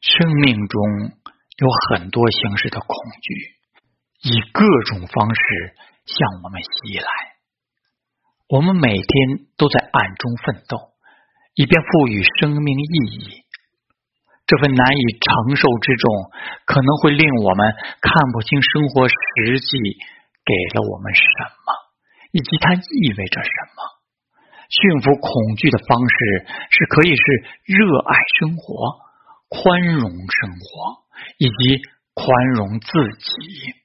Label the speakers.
Speaker 1: 生命中有很多形式的恐惧，以各种方式向我们袭来。我们每天都在暗中奋斗，以便赋予生命意义。这份难以承受之重，可能会令我们看不清生活实际给了我们什么，以及它意味着什么。驯服恐惧的方式是可以是热爱生活、宽容生活以及宽容自己。